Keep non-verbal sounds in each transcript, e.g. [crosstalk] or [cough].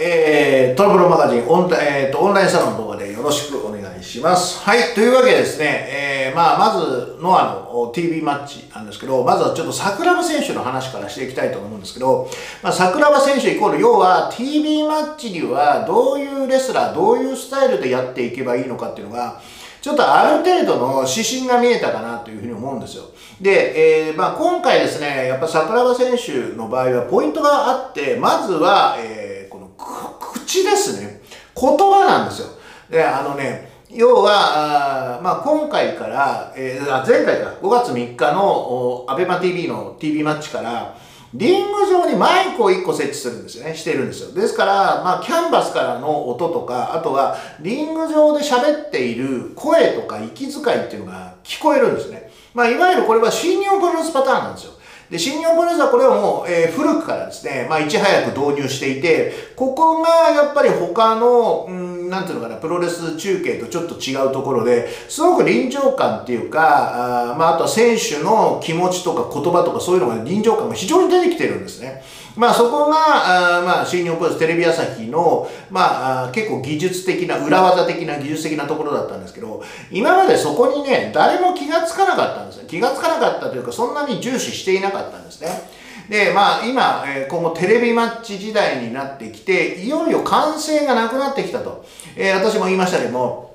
えー、トラブルマガジンオン,、えーと、オンラインサロンの動画でよろしくお願いします。はい、というわけでですね、えー、まあ、まず、ノアの TV マッチなんですけど、まずはちょっと桜庭選手の話からしていきたいと思うんですけど、まあ、桜庭選手イコール、要は TV マッチにはどういうレスラー、どういうスタイルでやっていけばいいのかっていうのが、ちょっとある程度の指針が見えたかなというふうに思うんですよ。で、えー、まあ、今回ですね、やっぱ桜庭選手の場合はポイントがあって、まずは、えー、口ですね。言葉なんですよ。で、あのね、要は、あまあ、今回から、えー、前回か、5月3日の ABEMATV の TV マッチから、リング上にマイクを1個設置するんですよね。してるんですよ。ですから、まあ、キャンバスからの音とか、あとは、リング上で喋っている声とか息遣いっていうのが聞こえるんですね。まあ、いわゆるこれは新日本プロレスパターンなんですよ。で、新日本プロレスはこれはもう、えー、古くからですね、まあ、いち早く導入していて、ここがやっぱり他の、うん、なんていうのかな、プロレス中継とちょっと違うところで、すごく臨場感っていうか、あまあ、あとは選手の気持ちとか言葉とかそういうのが臨場感が非常に出てきてるんですね。まあそこが、あまあ新日本プロレステレビ朝日の、まあ結構技術的な、裏技的な技術的なところだったんですけど、今までそこにね、誰も気がつかなかったんですよ。気がつかなかったというか、そんなに重視していなかったんですね。で、まあ今、今後テレビマッチ時代になってきて、いよいよ歓声がなくなってきたと。えー、私も言いましたけども、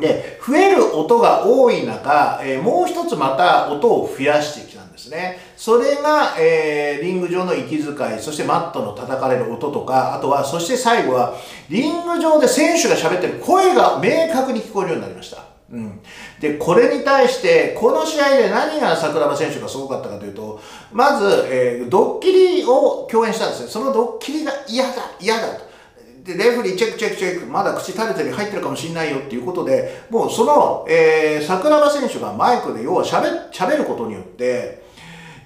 で、増える音が多い中、えー、もう一つまた音を増やしてきたんですね。それが、えー、リング上の息遣い、そしてマットの叩かれる音とか、あとは、そして最後は、リング上で選手が喋ってる声が明確に聞こえるようになりました。うん、で、これに対して、この試合で何が桜庭選手がすごかったかというと、まず、えー、ドッキリを共演したんですね。そのドッキリが嫌だ、嫌だと。で、レフリーチェックチェックチェック、まだ口垂れてる入ってるかもしんないよっていうことで、もうその、えー、桜庭選手がマイクで要は喋、喋ることによって、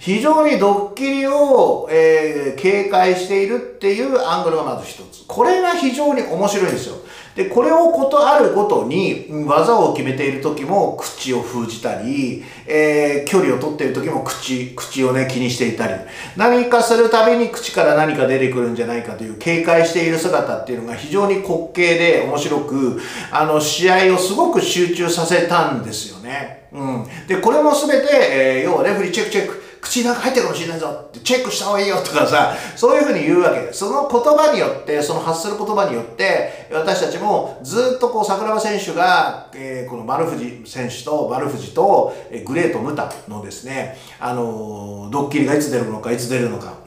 非常にドッキリを、えー、警戒しているっていうアングルがまず一つ。これが非常に面白いんですよ。で、これをことあるごとに、技を決めている時も口を封じたり、えー、距離を取っている時も口、口をね、気にしていたり、何かするたびに口から何か出てくるんじゃないかという警戒している姿っていうのが非常に滑稽で面白く、あの、試合をすごく集中させたんですよね。うん。で、これもすべて、えー、要はレフリーチェックチェック、口の中入ってるかもしれないぞってチェックした方がいいよとかさ、そういうふうに言うわけで、その言葉によって、その発する言葉によって、私たちもずっとこう桜庭選手が、えー、この丸藤選手と丸藤と、えー、グレート・ムタのですね、あのー、ドッキリがいつ出るのか、いつ出るのか [laughs]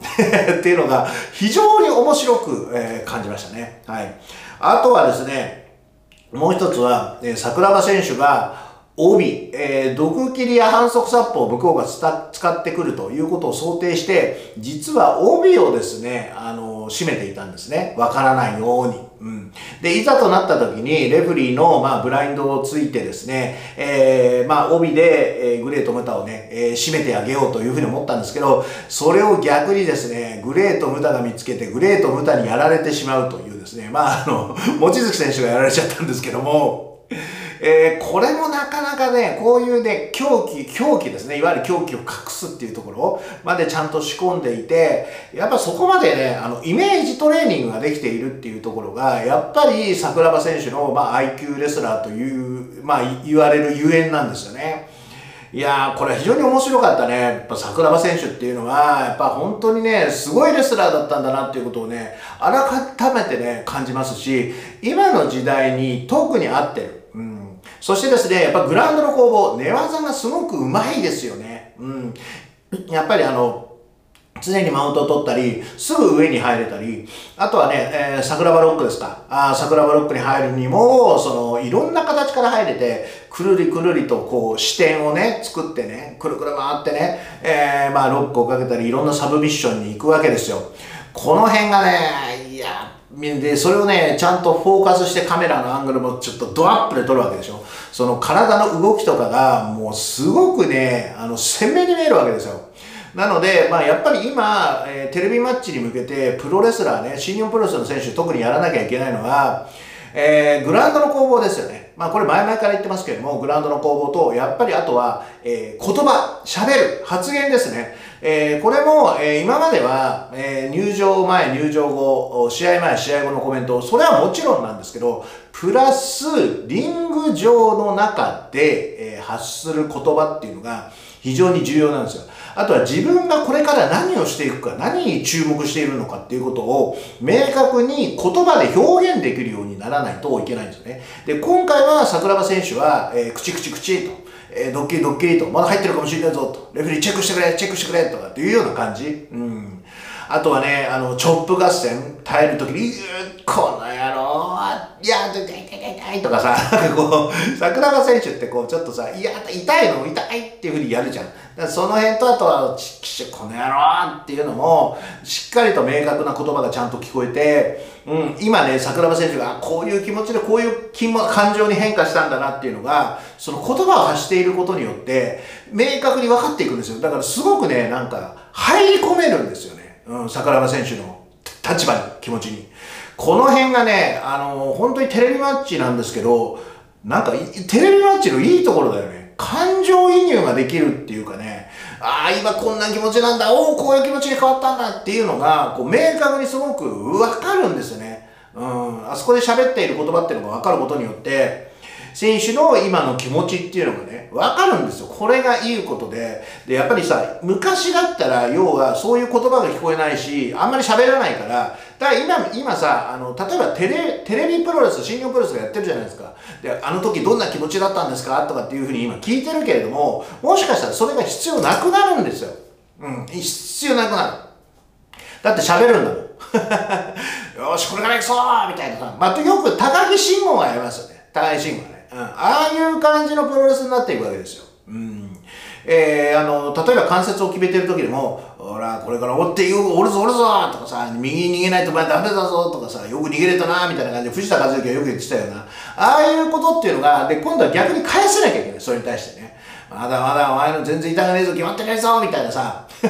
っていうのが非常に面白く、えー、感じましたね。はい。あとはですね、もう一つは、えー、桜庭選手が、帯、えー、毒切りや反則殺法を向こうが使ってくるということを想定して、実は帯をですね、あの、締めていたんですね。わからないように。うん。で、いざとなった時に、レフリーの、まあ、ブラインドをついてですね、えー、まあ、帯で、えー、グレート・ムタをね、えー、締めてあげようというふうに思ったんですけど、それを逆にですね、グレート・ムタが見つけて、グレート・ムタにやられてしまうというですね、まあ、あの、望月選手がやられちゃったんですけども、えー、これもなかなかね、こういうね、狂気、狂気ですね、いわゆる狂気を隠すっていうところまでちゃんと仕込んでいて、やっぱそこまでね、あの、イメージトレーニングができているっていうところが、やっぱり桜庭選手の、まあ、IQ レスラーという、まあ、言われるゆえんなんですよね。いやー、これは非常に面白かったね。やっぱ桜庭選手っていうのは、やっぱ本当にね、すごいレスラーだったんだなっていうことをね、改めてね、感じますし、今の時代に特に合ってる。そしてですね、やっぱグラウンドの攻防、寝技がすごくうまいですよね。うん。やっぱりあの、常にマウントを取ったり、すぐ上に入れたり、あとはね、えー、桜庭ロックですか。あ桜庭ロックに入るにも、その、いろんな形から入れて、くるりくるりとこう視点をね、作ってね、くるくる回ってね、えー、まあロックをかけたり、いろんなサブミッションに行くわけですよ。この辺がね、いや、で、それをね、ちゃんとフォーカスしてカメラのアングルもちょっとドアップで撮るわけでしょ。その体の動きとかがもうすごくね、あの、鮮明に見えるわけですよ。なので、まあ、やっぱり今、えー、テレビマッチに向けて、プロレスラーね、新日本プロレスの選手、特にやらなきゃいけないのは、えー、グラウンドの攻防ですよね。まあこれ前々から言ってますけれども、グラウンドの攻防と、やっぱりあとは、えー、言葉、喋る、発言ですね。えー、これも、えー、今までは、えー、入場前、入場後、試合前、試合後のコメント、それはもちろんなんですけど、プラス、リング上の中で、えー、発する言葉っていうのが非常に重要なんですよ。あとは自分がこれから何をしていくか、何に注目しているのかっていうことを明確に言葉で表現できるようにならないといけないんですよね。で、今回は桜庭選手は、えー、口口口と、えー、ドッキリドッキリと、まだ入ってるかもしれないぞと、レフェリーチェックしてくれ、チェックしてくれとかっていうような感じ。うん。あとはね、あの、チョップ合戦耐えるときに、この野郎、いや、痛い痛い痛い痛いとかさ、[laughs] こう、桜庭選手ってこう、ちょっとさ、いや、痛いの痛いっていうふうにやるじゃん。だからその辺と、あとは、ちきしこの野郎っていうのも、しっかりと明確な言葉がちゃんと聞こえて、うん、今ね、桜庭選手が、こういう気持ちで、こういう気も感情に変化したんだなっていうのが、その言葉を発していることによって、明確に分かっていくんですよ。だからすごくね、なんか、入り込めるんですよね。うん、桜庭選手の立場に、気持ちに。この辺がね、あの、本当にテレビマッチなんですけど、なんか、テレビマッチのいいところだよね。感情移入ができるっていうかね、ああ、今こんな気持ちなんだ、おお、こういう気持ちに変わったんだっていうのが、こう、明確にすごくわかるんですよね。うん、あそこで喋っている言葉っていうのがわかることによって、選手の今の気持ちっていうのがね、わかるんですよ。これがいいことで。で、やっぱりさ、昔だったら、要はそういう言葉が聞こえないし、あんまり喋らないから、だから今、今さ、あの、例えばテレ、テレビプロレス、新日本プロレスがやってるじゃないですか。で、あの時どんな気持ちだったんですか？とかっていうふうに今聞いてるけれども、もしかしたらそれが必要なくなるんですよ。うん、必要なくなる。だって喋るんだもん。[laughs] よし、これから行くぞみたいなさ。まあ、よく高木慎吾がやりますよね。高木慎吾ね。うん、ああいう感じのプロレスになっていくわけですよ。うん。えー、あの、例えば関節を決めてる時でも、ほら、これから追っておるぞおるぞとかさ、右に逃げないとお前ダメだぞとかさ、よく逃げれたなみたいな感じで藤田和之がよく言ってたよな、ああいうことっていうのが、で、今度は逆に返せなきゃいけない、それに対してね。まだまだお前の全然痛がねえぞ、決まってないぞみたいなさ。[laughs]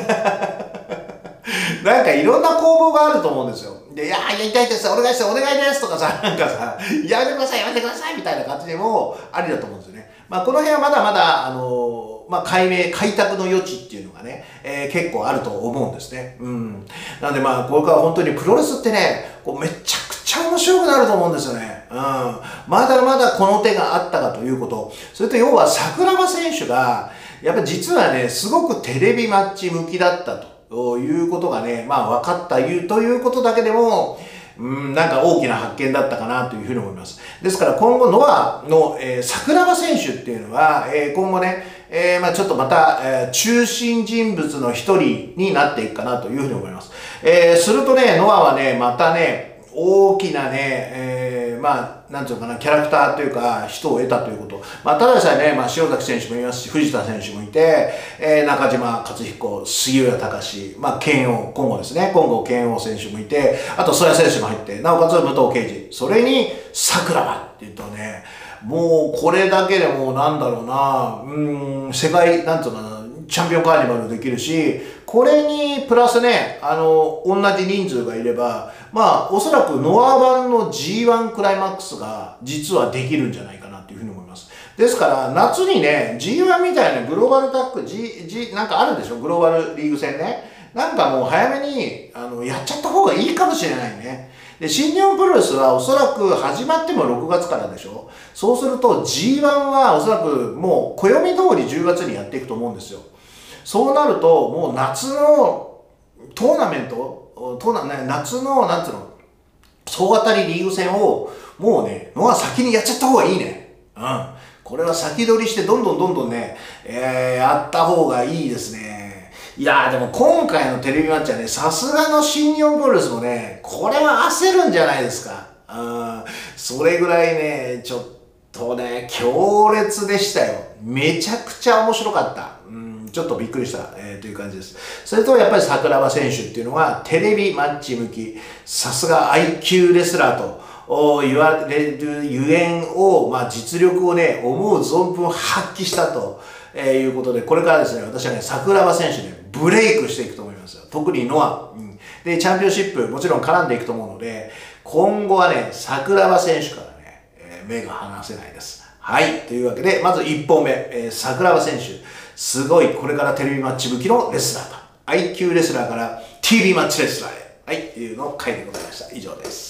なんかいろんな攻防があると思うんですよ。で、いやー、やりたいです、お願いして、お願いですとかさ、なんかさ、やめてください、やめてくださいみたいな感じでもありだと思うんですよね。まあ、この辺はまだまだ、あのー、まあ、解明、開拓の余地っていうのがね、えー、結構あると思うんですね。うん。なんでまあ、これから本当にプロレスってね、こうめちゃくちゃ面白くなると思うんですよね。うん。まだまだこの手があったかということ。それと要は桜庭選手が、やっぱ実はね、すごくテレビマッチ向きだったと。ということがね、まあ分かったということだけでも、うん、なんか大きな発見だったかなというふうに思います。ですから今後ノアの、えー、桜庭選手っていうのは、えー、今後ね、えー、まあちょっとまた、えー、中心人物の一人になっていくかなというふうに思います。えー、するとね、ノアはね、またね、大きなね、えー、まあ、なんていうのかな、キャラクターというか、人を得たということ。まあ、ただでさえね、まあ、塩崎選手もいますし、藤田選手もいて、えー、中島克彦、杉浦隆、まあ、剣王、今後ですね、今後剣王選手もいて、あと、曽谷選手も入って、なおかつ武藤敬司、それに、桜庭って言うとね、もう、これだけでも、なんだろうな、うん、世界、なんていうのかな、チャンピオンカーニバルできるし、これにプラスね、あの、同じ人数がいれば、まあ、おそらくノア版の G1 クライマックスが実はできるんじゃないかなっていうふうに思います。ですから、夏にね、G1 みたいなグローバルタック、G、G、なんかあるでしょ？グローバルリーグ戦ね。なんかもう早めに、あの、やっちゃった方がいいかもしれないね。で、新日本プロレスはおそらく始まっても6月からでしょ？そうすると G1 はおそらくもう暦通り10月にやっていくと思うんですよ。そうなると、もう夏のトーナメント、トーナ夏の、なんつうの、総当たりリーグ戦を、もうね、のは先にやっちゃった方がいいね。うん。これは先取りしてどんどんどんどんね、えー、やった方がいいですね。いやーでも今回のテレビマッチはね、さすがの新日本プロレスもね、これは焦るんじゃないですか。うん。それぐらいね、ちょっとね、強烈でしたよ。めちゃくちゃ面白かった。ちょっとびっくりした、えー、という感じです。それとやっぱり桜庭選手っていうのはテレビマッチ向き、さすが IQ レスラーと言われるゆえんを、まあ、実力をね、思う存分発揮したと、えー、いうことで、これからですね、私はね、桜庭選手ね、ブレイクしていくと思いますよ。特にノア。うん、で、チャンピオンシップ、もちろん絡んでいくと思うので、今後はね、桜庭選手からね、えー目が離せないです。はい。というわけで、まず1本目、えー桜庭選手。すごい、これからテレビマッチ向きのレスラーと。IQ レスラーから TV マッチレスラーへ。はい。というのを書いてございました。以上です。